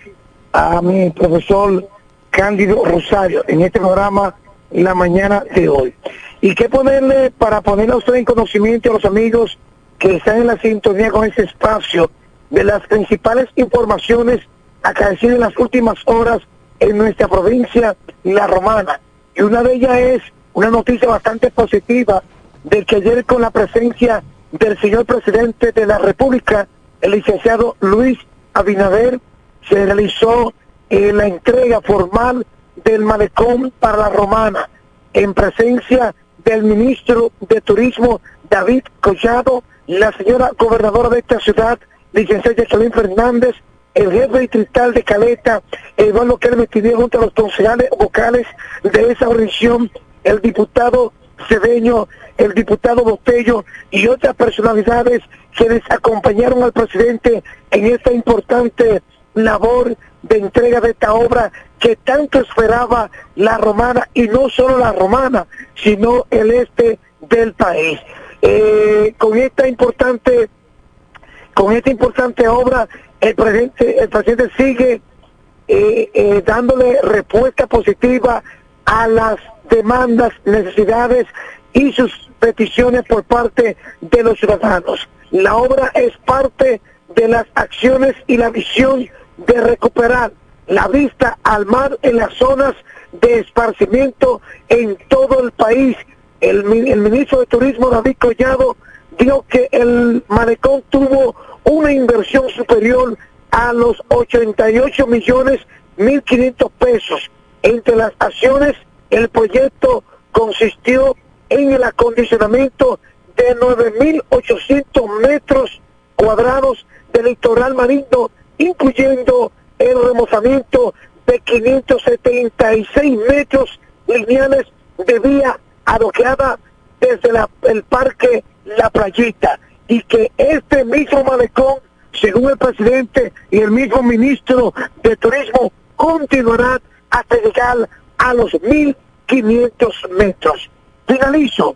a mi profesor Cándido Rosario, en este programa La Mañana de hoy. ¿Y qué ponerle para ponerle a usted en conocimiento a los amigos que están en la sintonía con ese espacio de las principales informaciones acaecidas en las últimas horas en nuestra provincia, La Romana? Y una de ellas es una noticia bastante positiva de que ayer con la presencia del señor presidente de la República, el licenciado Luis Abinader, se realizó eh, la entrega formal del malecón para la romana en presencia del ministro de Turismo David Collado, la señora gobernadora de esta ciudad, licenciada Jacqueline Fernández, el jefe distrital de Caleta, Eduardo Kelme Tidier, junto a los concejales vocales de esa organización, el diputado Cedeño, el diputado Botello y otras personalidades que les acompañaron al presidente en esta importante labor de entrega de esta obra que tanto esperaba la romana y no solo la romana, sino el este del país. Eh, con esta importante con esta importante obra el presidente el presidente sigue eh, eh, dándole respuesta positiva a las demandas, necesidades y sus peticiones por parte de los ciudadanos. La obra es parte de las acciones y la visión de recuperar la vista al mar en las zonas de esparcimiento en todo el país. El, el ministro de Turismo, David Collado, dijo que el malecón tuvo una inversión superior a los 88 millones 1.500 pesos. Entre las acciones, el proyecto consistió en el acondicionamiento de 9.800 metros cuadrados de litoral marino, incluyendo el remozamiento de 576 metros lineales de vía adoqueada desde la- el parque La Playita y que este mismo malecón, según el presidente y el mismo ministro de Turismo, continuará hasta llegar a los 1.500 metros. Finalizo.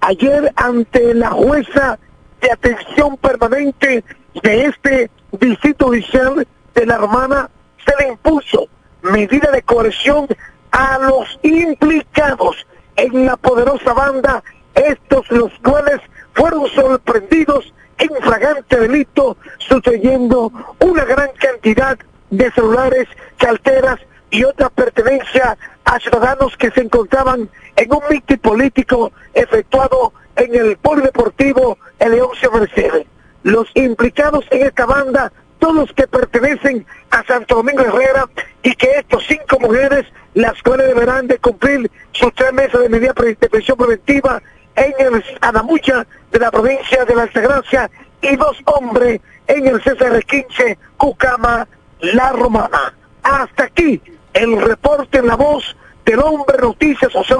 Ayer ante la jueza de atención permanente de este distrito judicial de la Romana se le impuso medida de coerción a los implicados en la poderosa banda, estos los cuales fueron sorprendidos en fragante delito, sustrayendo una gran cantidad de celulares, carteras y otra pertenencia a ciudadanos que se encontraban en un mitin político efectuado en el polideportivo Eleoncio Mercedes. Los implicados en esta banda, todos que pertenecen a Santo Domingo Herrera, y que estos cinco mujeres, las cuales deberán de cumplir sus tres meses de medida de prisión preventiva en el Anamucha de la provincia de la Altagracia, y dos hombres en el César 15, Cucama, La Romana. Hasta aquí el reporte en la voz del hombre Noticias José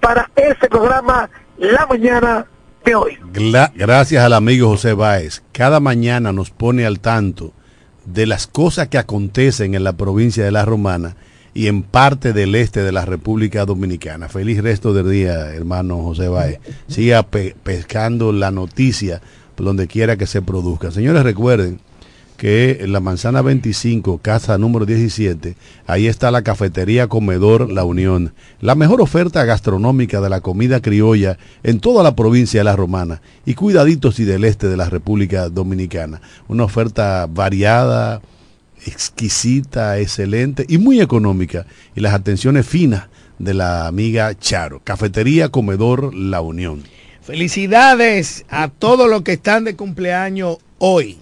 para este programa La Mañana gracias al amigo José Báez. Cada mañana nos pone al tanto de las cosas que acontecen en la provincia de La Romana y en parte del este de la República Dominicana. Feliz resto del día, hermano José Báez. Siga pe- pescando la noticia por donde quiera que se produzca. Señores, recuerden que en la manzana 25, casa número 17, ahí está la cafetería Comedor La Unión, la mejor oferta gastronómica de la comida criolla en toda la provincia de La Romana y cuidaditos y del este de la República Dominicana. Una oferta variada, exquisita, excelente y muy económica y las atenciones finas de la amiga Charo. Cafetería Comedor La Unión. Felicidades a todos los que están de cumpleaños hoy.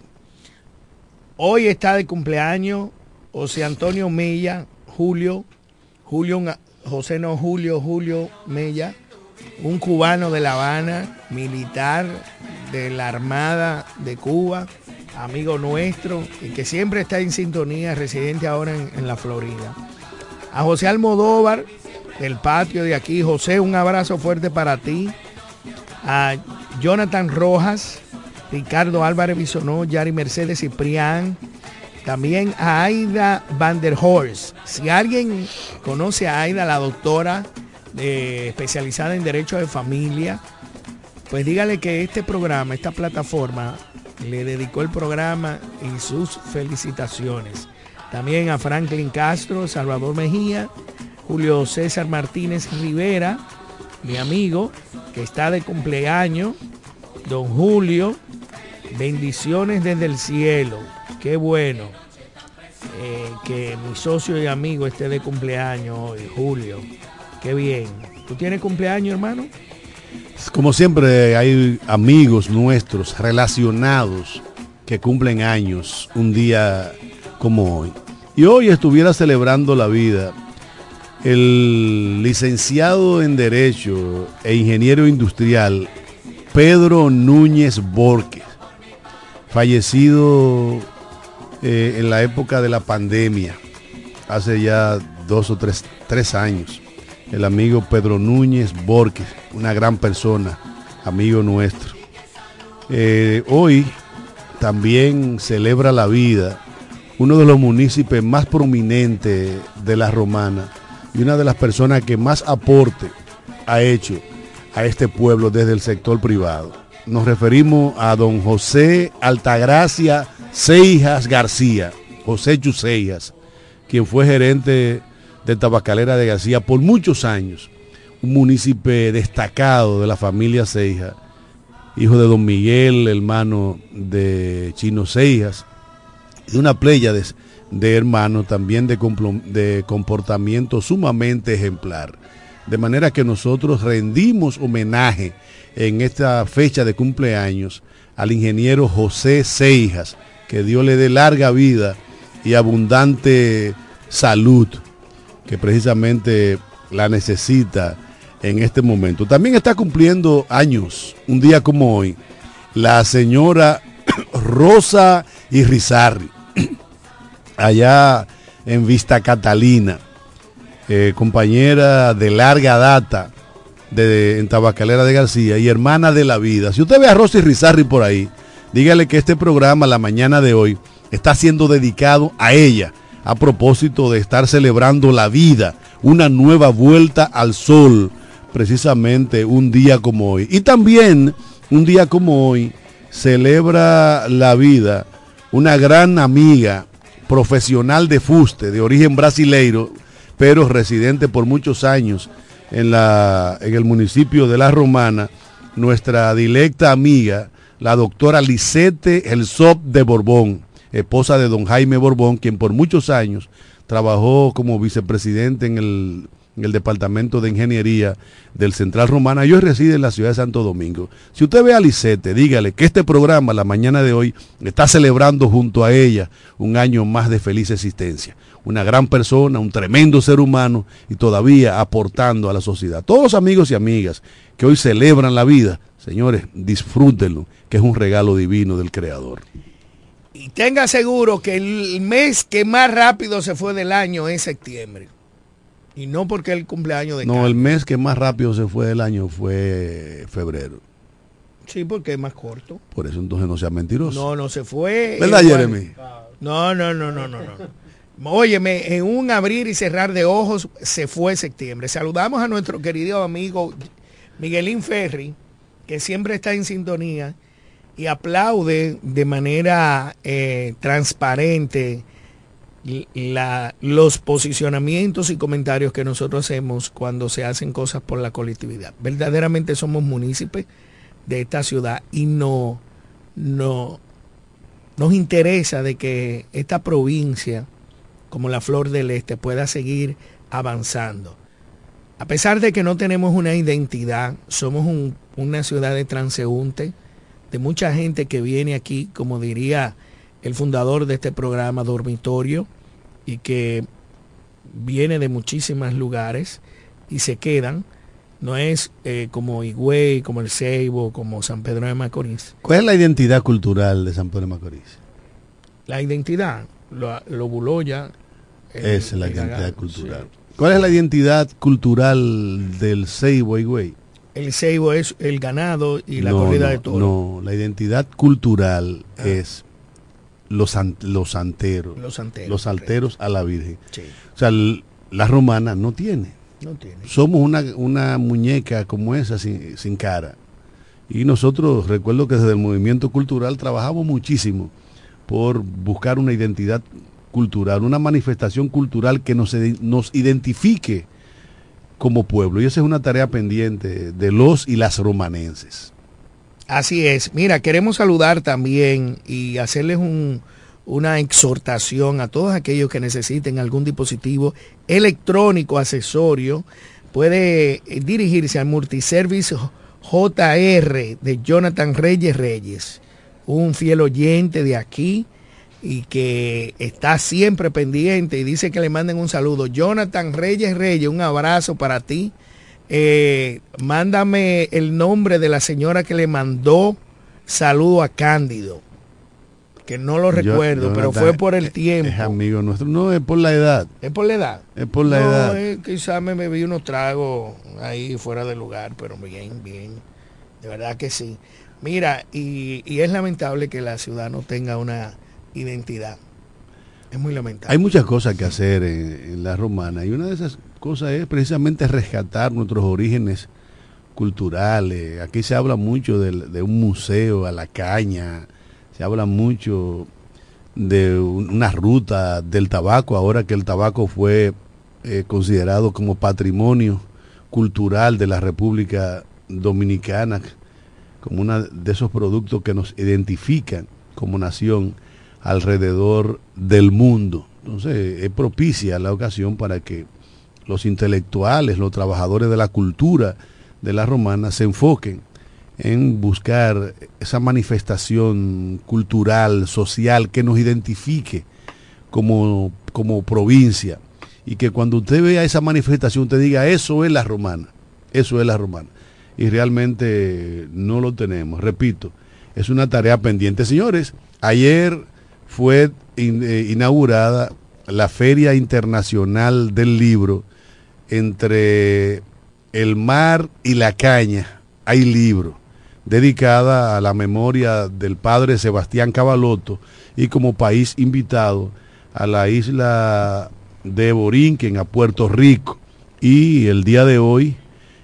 Hoy está de cumpleaños José Antonio Mella, Julio, Julio, José no Julio, Julio Mella, un cubano de La Habana, militar de la Armada de Cuba, amigo nuestro y que siempre está en sintonía, residente ahora en, en la Florida. A José Almodóvar, del patio de aquí, José, un abrazo fuerte para ti a Jonathan Rojas, Ricardo Álvarez Bisonó, Yari Mercedes Ciprián, también a Aida Van der Horst. Si alguien conoce a Aida, la doctora eh, especializada en Derecho de Familia, pues dígale que este programa, esta plataforma, le dedicó el programa y sus felicitaciones. También a Franklin Castro, Salvador Mejía, Julio César Martínez Rivera, mi amigo, que está de cumpleaños, don Julio, bendiciones desde el cielo, qué bueno eh, que mi socio y amigo esté de cumpleaños hoy, Julio, qué bien. ¿Tú tienes cumpleaños, hermano? Como siempre hay amigos nuestros relacionados que cumplen años un día como hoy. Y hoy estuviera celebrando la vida el licenciado en Derecho e ingeniero industrial Pedro Núñez Borges, fallecido eh, en la época de la pandemia, hace ya dos o tres, tres años. El amigo Pedro Núñez Borges, una gran persona, amigo nuestro. Eh, hoy también celebra la vida uno de los municipios más prominentes de la romana y una de las personas que más aporte ha hecho a este pueblo desde el sector privado. Nos referimos a don José Altagracia Seijas García, José Chuseijas, quien fue gerente de Tabacalera de García por muchos años, un municipio destacado de la familia Seijas, hijo de don Miguel, hermano de Chino Seijas, y una playa de, de hermanos también de, de comportamiento sumamente ejemplar. De manera que nosotros rendimos homenaje en esta fecha de cumpleaños al ingeniero José Seijas, que Dios le dé larga vida y abundante salud, que precisamente la necesita en este momento. También está cumpliendo años, un día como hoy, la señora *coughs* Rosa Irizarri, *coughs* allá en Vista Catalina, eh, compañera de larga data de, en Tabacalera de García y hermana de la vida. Si usted ve a Rosa Irizarri por ahí, dígale que este programa, la mañana de hoy, está siendo dedicado a ella, a propósito de estar celebrando la vida, una nueva vuelta al sol, precisamente un día como hoy. Y también, un día como hoy, celebra la vida una gran amiga profesional de fuste, de origen brasileiro, pero residente por muchos años en, la, en el municipio de La Romana, nuestra directa amiga, la doctora Lisette Elsop de Borbón, esposa de don Jaime Borbón, quien por muchos años trabajó como vicepresidente en el, en el Departamento de Ingeniería del Central Romana. Yo reside en la ciudad de Santo Domingo. Si usted ve a Lisette, dígale que este programa, la mañana de hoy, está celebrando junto a ella un año más de feliz existencia. Una gran persona, un tremendo ser humano y todavía aportando a la sociedad. Todos los amigos y amigas que hoy celebran la vida, señores, disfrútenlo, que es un regalo divino del Creador. Y tenga seguro que el mes que más rápido se fue del año es septiembre. Y no porque el cumpleaños de No, Carlos. el mes que más rápido se fue del año fue febrero. Sí, porque es más corto. Por eso entonces no sea mentiroso. No, no se fue. ¿Verdad. Jeremy? No, no, no, no, no, no. Óyeme, en un abrir y cerrar de ojos se fue septiembre. Saludamos a nuestro querido amigo Miguelín Ferri, que siempre está en sintonía y aplaude de manera eh, transparente los posicionamientos y comentarios que nosotros hacemos cuando se hacen cosas por la colectividad. Verdaderamente somos municipios de esta ciudad y no, no, nos interesa de que esta provincia, como la Flor del Este, pueda seguir avanzando. A pesar de que no tenemos una identidad, somos un- una ciudad de transeúnte, de mucha gente que viene aquí, como diría el fundador de este programa, dormitorio, y que viene de muchísimos lugares y se quedan. No es eh, como Higüey, como el Ceibo, como San Pedro de Macorís. ¿Cuál es la identidad cultural de San Pedro de Macorís? La identidad, lo, lo Buloya. Es la identidad cultural. sí. ¿Cuál es la identidad cultural del Seibo Higüey? El Ceibo es el ganado y la No, corrida no, de toros. No, la identidad cultural es los, san- los santeros. Los santeros, Los salteros a la Virgen. Sí, O sea, la romana no tiene. no tiene. Somos una, una muñeca como esa sin, sin cara. Y nosotros, recuerdo que desde el movimiento cultural trabajamos muchísimo por buscar una identidad cultural, una manifestación cultural que nos, nos identifique como pueblo. Y esa es una tarea pendiente de los y las romanenses. Así es. Mira, queremos saludar también y hacerles un- una exhortación a todos aquellos que necesiten algún dispositivo electrónico accesorio. Puede eh, dirigirse al Multiservice JR de Jonathan Reyes Reyes, un fiel oyente de aquí y que está siempre pendiente y dice que le manden un saludo. Jonathan Reyes Reyes, un abrazo para ti. Eh, mándame el nombre de la señora que le mandó saludo a Cándido, que no lo Yo- recuerdo, pero fue por el tiempo. Es amigo nuestro. No, es por la edad. ¿Es por la edad? Es por la no, edad. eh, quizás me bebí unos tragos ahí fuera de lugar, pero bien, bien. De verdad que sí. Mira, y, y es lamentable que la ciudad no tenga una identidad. Es muy lamentable. Hay muchas cosas que hacer en, la romana y una de esas cosas es precisamente rescatar nuestros orígenes culturales. Aquí se habla mucho del- de, un museo a la caña, se habla mucho de un- una ruta del tabaco, ahora que el tabaco fue eh, considerado como patrimonio cultural de la República Dominicana, como uno de esos productos que nos identifican como nación alrededor del mundo. Entonces, es propicia la ocasión para que los intelectuales, los trabajadores de la cultura de la romana se enfoquen en buscar esa manifestación cultural, social, que nos identifique como, como provincia. Y que cuando usted vea esa manifestación, usted diga, eso es la romana, eso es la romana. Y realmente no lo tenemos. Repito, es una tarea pendiente. Señores, ayer fue eh, inaugurada la Feria Internacional del Libro entre el mar y la caña. Hay libro dedicada a la memoria del padre Sebastián Cabalotto y como país invitado a la isla de Borinquen, a Puerto Rico. Y el día de hoy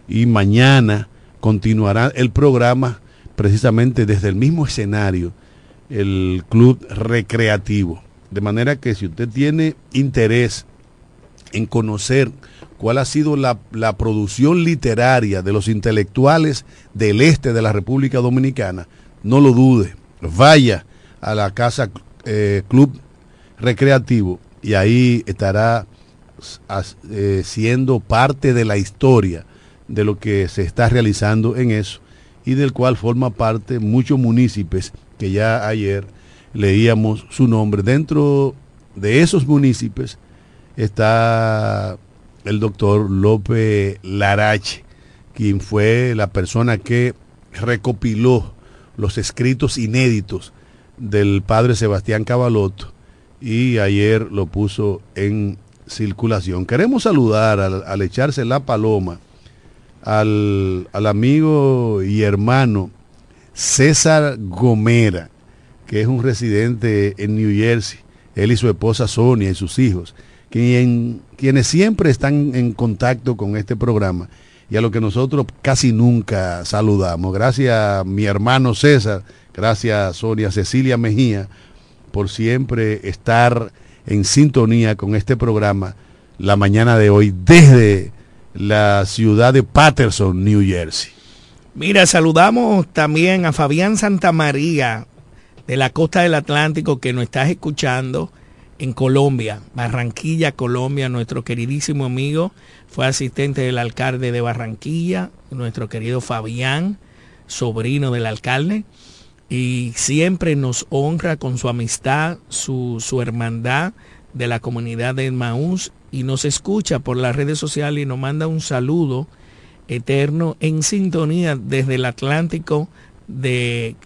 y mañana continuará el programa precisamente desde el mismo escenario, el Club Recreativo. De manera que si usted tiene interés en conocer cuál ha sido la, la producción literaria de los intelectuales del este de la República Dominicana, no lo dude, vaya a la casa eh, Club Recreativo y ahí estará eh, siendo parte de la historia de lo que se está realizando en eso y del cual forma parte muchos municipios que ya ayer leíamos su nombre. Dentro de esos municipios está el doctor López Larache, quien fue la persona que recopiló los escritos inéditos del padre Sebastián Cabalotto y ayer lo puso en circulación. Queremos saludar al, al echarse la paloma al, al amigo y hermano César Gomera, que es un residente en New Jersey, él y su esposa Sonia y sus hijos, quien, quienes siempre están en contacto con este programa y a lo que nosotros casi nunca saludamos. Gracias mi hermano César, gracias Sonia Cecilia Mejía, por siempre estar en sintonía con este programa la mañana de hoy desde la ciudad de Patterson, New Jersey. Mira, saludamos también a Fabián Santamaría de la costa del Atlántico que nos estás escuchando en Colombia, Barranquilla, Colombia, nuestro queridísimo amigo, fue asistente del alcalde de Barranquilla, nuestro querido Fabián, sobrino del alcalde, y siempre nos honra con su amistad, su, su hermandad de la comunidad de Maús y nos escucha por las redes sociales y nos manda un saludo eterno en sintonía desde el Atlántico de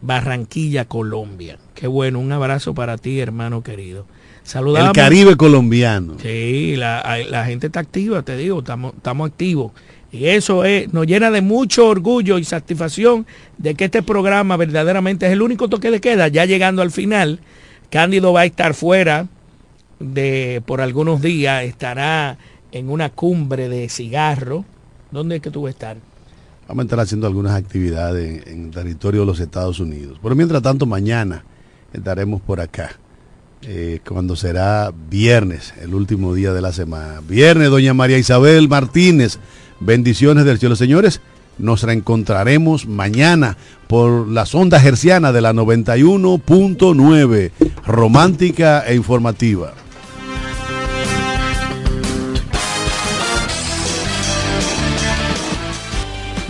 Barranquilla, Colombia. Qué bueno, un abrazo para ti, hermano querido. Saludamos. El Caribe colombiano. Sí, la, la gente está activa, te digo, estamos, estamos activos. Y eso es, nos llena de mucho orgullo y satisfacción de que este programa verdaderamente es el único toque de queda. Ya llegando al final, Cándido va a estar fuera de por algunos días, estará en una cumbre de cigarro. ¿Dónde es que tú vas a estar? Vamos a estar haciendo algunas actividades en, en territorio de los Estados Unidos. Pero mientras tanto, mañana estaremos por acá. Eh, cuando será viernes, el último día de la semana. Viernes, doña María Isabel Martínez. Bendiciones del cielo, señores. Nos reencontraremos mañana por las ondas hercianas de la 91.9, romántica e informativa.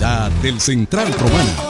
Calidad del Central Romana.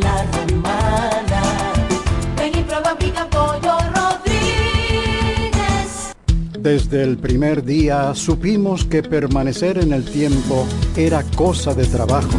la. Ven y prueba pollo Rodríguez. Desde el primer día supimos que permanecer en el tiempo era cosa de trabajo.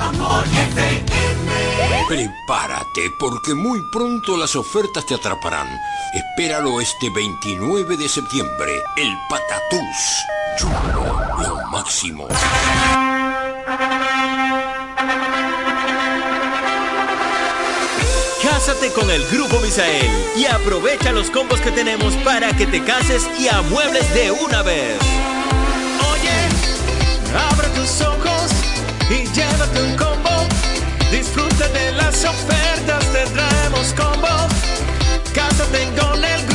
Amor Prepárate porque muy pronto las ofertas te atraparán. Espéralo este 29 de septiembre. El Patatús. Chulo, lo máximo. Cásate con el Grupo Misael y aprovecha los combos que tenemos para que te cases y amuebles de una vez. Oye, abre tus ojos y llévate un combo. Disfruta de las ofertas, te traemos combo. Cásate con el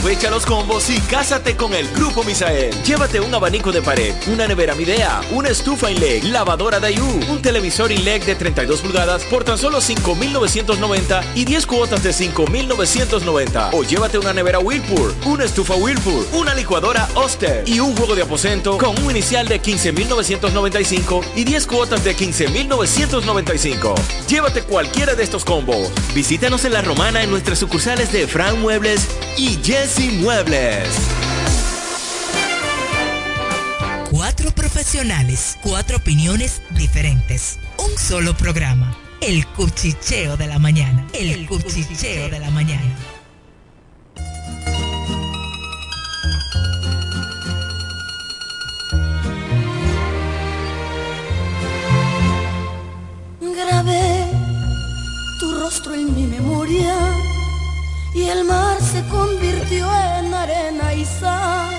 Aprovecha los combos y cásate con el Grupo Misael. Llévate un abanico de pared, una nevera Midea, una estufa INLEG, lavadora Daewoo, un televisor INLEG de 32 pulgadas por tan solo 5.990 y 10 cuotas de 5.990. O llévate una nevera Whirlpool, una estufa Whirlpool, una licuadora Oster y un juego de aposento con un inicial de 15.995 y 10 cuotas de 15.995. Llévate cualquiera de estos combos. Visítanos en La Romana en nuestras sucursales de Fran Muebles y Jesse Muebles. Cuatro profesionales, cuatro opiniones diferentes. Un solo programa. El cuchicheo de la mañana. El, cuchicheo de la mañana. Grabé tu rostro en mi memoria y el mar se convirtió en arena y sal.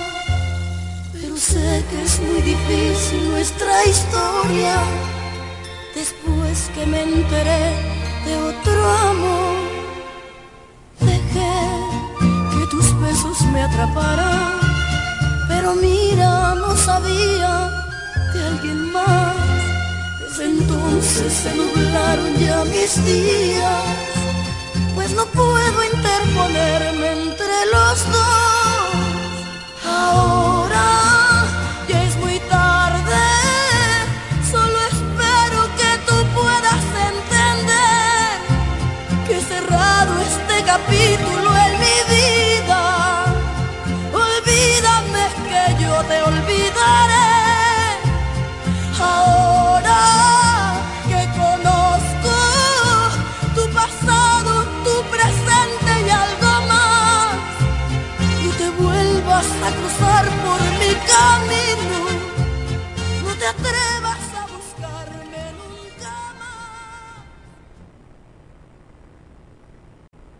Pero sé que es muy difícil nuestra historia. Después que me enteré de otro amor, dejé que tus besos me atraparan. Pero mira, no sabía de alguien más. Desde entonces se nublaron ya mis días pues no puedo interponerme entre los dos. Ahora